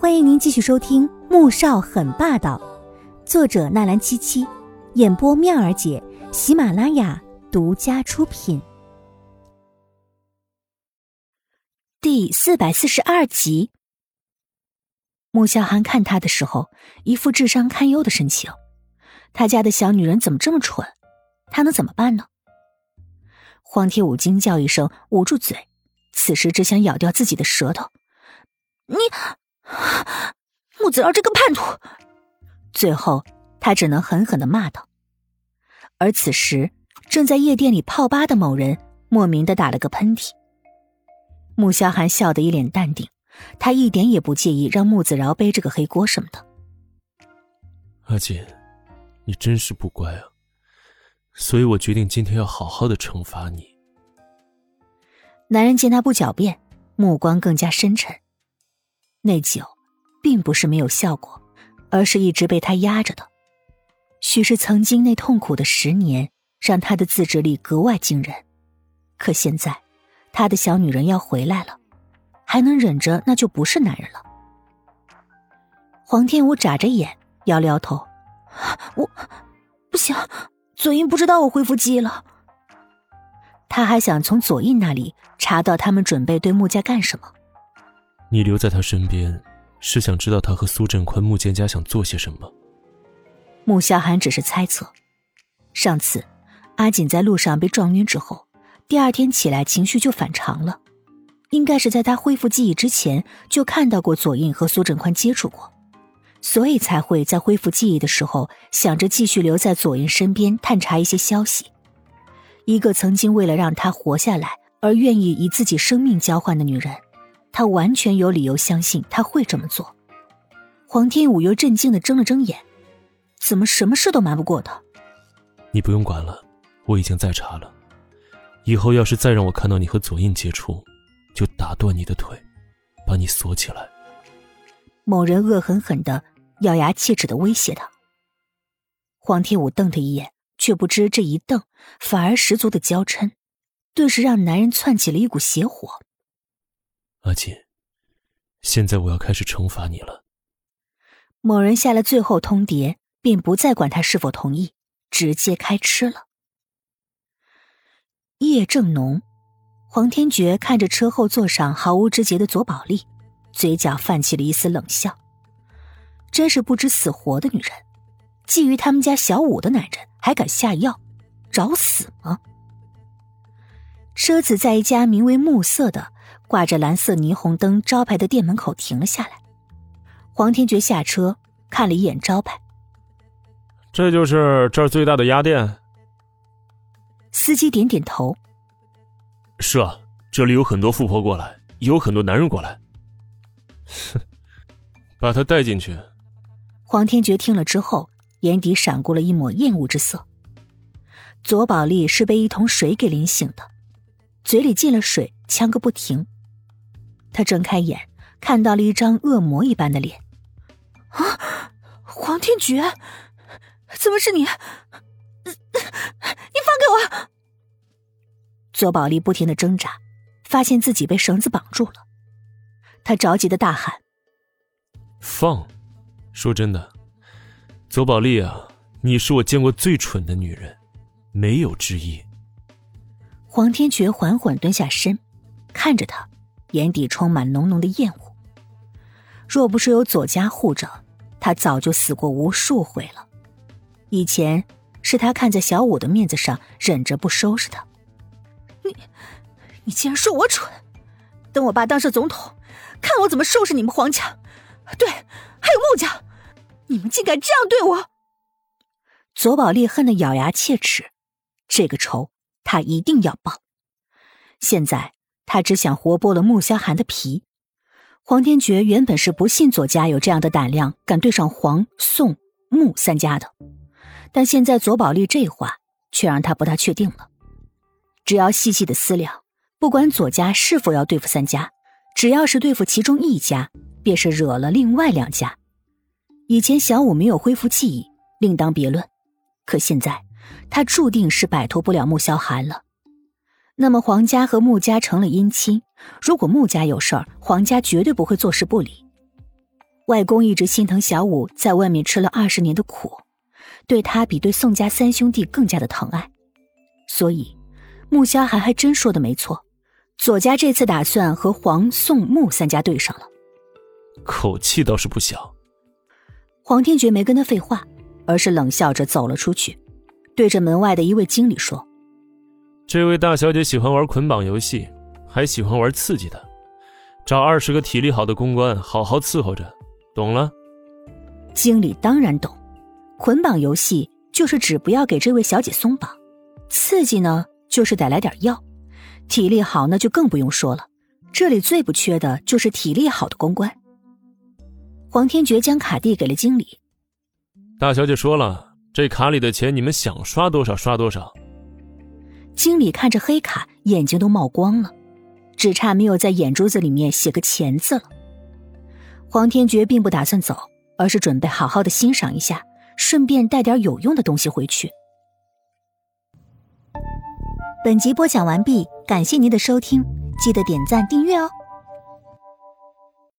欢迎您继续收听《穆少很霸道》，作者纳兰七七，演播妙儿姐，喜马拉雅独家出品。第四百四十二集，穆萧寒看他的时候，一副智商堪忧的神情。他家的小女人怎么这么蠢？他能怎么办呢？黄铁武惊叫一声，捂住嘴，此时只想咬掉自己的舌头。你。木子儿这个叛徒！最后，他只能狠狠的骂道。而此时，正在夜店里泡吧的某人莫名的打了个喷嚏。穆萧寒笑得一脸淡定，他一点也不介意让穆子饶背这个黑锅什么的。阿锦，你真是不乖啊！所以我决定今天要好好的惩罚你。男人见他不狡辩，目光更加深沉。那酒，并不是没有效果，而是一直被他压着的。许是曾经那痛苦的十年，让他的自制力格外惊人。可现在，他的小女人要回来了，还能忍着，那就不是男人了。黄天武眨着眼，摇了摇头：“我不行，左印不知道我恢复记忆了。”他还想从左印那里查到他们准备对穆家干什么。你留在他身边，是想知道他和苏振宽、穆建家想做些什么？穆萧寒只是猜测。上次阿锦在路上被撞晕之后，第二天起来情绪就反常了，应该是在他恢复记忆之前就看到过左印和苏振宽接触过，所以才会在恢复记忆的时候想着继续留在左印身边探查一些消息。一个曾经为了让他活下来而愿意以自己生命交换的女人。他完全有理由相信他会这么做。黄天武又震惊的睁了睁眼，怎么什么事都瞒不过他？你不用管了，我已经在查了。以后要是再让我看到你和左印接触，就打断你的腿，把你锁起来。某人恶狠狠的咬牙切齿的威胁他。黄天武瞪他一眼，却不知这一瞪反而十足的娇嗔，顿时让男人窜起了一股邪火。阿锦，现在我要开始惩罚你了。某人下了最后通牒，便不再管他是否同意，直接开吃了。夜正浓，黄天觉看着车后座上毫无知觉的左宝莉，嘴角泛起了一丝冷笑。真是不知死活的女人，觊觎他们家小五的男人还敢下药，找死吗？车子在一家名为“暮色”的。挂着蓝色霓虹灯招牌的店门口停了下来，黄天觉下车看了一眼招牌，这就是这儿最大的鸭店。司机点点头，是啊，这里有很多富婆过来，也有很多男人过来。哼，把他带进去。黄天觉听了之后，眼底闪过了一抹厌恶之色。左宝莉是被一桶水给淋醒的，嘴里进了水，呛个不停。他睁开眼，看到了一张恶魔一般的脸。啊，黄天觉，怎么是你？你放开我！左宝莉不停的挣扎，发现自己被绳子绑住了。他着急的大喊：“放！说真的，左宝莉啊，你是我见过最蠢的女人，没有之一。”黄天觉缓缓蹲下身，看着他。眼底充满浓浓的厌恶。若不是有左家护着，他早就死过无数回了。以前是他看在小五的面子上，忍着不收拾他。你，你竟然说我蠢！等我爸当上总统，看我怎么收拾你们黄家。对，还有穆家，你们竟敢这样对我！左宝莉恨得咬牙切齿，这个仇他一定要报。现在。他只想活剥了穆萧寒的皮。黄天觉原本是不信左家有这样的胆量，敢对上黄、宋、穆三家的，但现在左宝莉这话却让他不大确定了。只要细细的思量，不管左家是否要对付三家，只要是对付其中一家，便是惹了另外两家。以前小五没有恢复记忆，另当别论，可现在他注定是摆脱不了穆萧寒了。那么黄家和穆家成了姻亲，如果穆家有事儿，黄家绝对不会坐视不理。外公一直心疼小五在外面吃了二十年的苦，对他比对宋家三兄弟更加的疼爱，所以穆萧寒还真说的没错，左家这次打算和黄宋穆三家对上了。口气倒是不小。黄天觉没跟他废话，而是冷笑着走了出去，对着门外的一位经理说：“这位大小姐喜欢玩捆绑游戏，还喜欢玩刺激的，找二十个体力好的公关，好好伺候着，懂了？”经理当然懂，捆绑游戏就是指不要给这位小姐松绑，刺激呢就是得来点药，体力好那就更不用说了，这里最不缺的就是体力好的公关。黄天觉将卡递给了经理。大小姐说了，这卡里的钱你们想刷多少刷多少。经理看着黑卡，眼睛都冒光了，只差没有在眼珠子里面写个钱字了。黄天觉并不打算走，而是准备好好的欣赏一下，顺便带点有用的东西回去。本集播讲完毕，感谢您的收听，记得点赞订阅哦。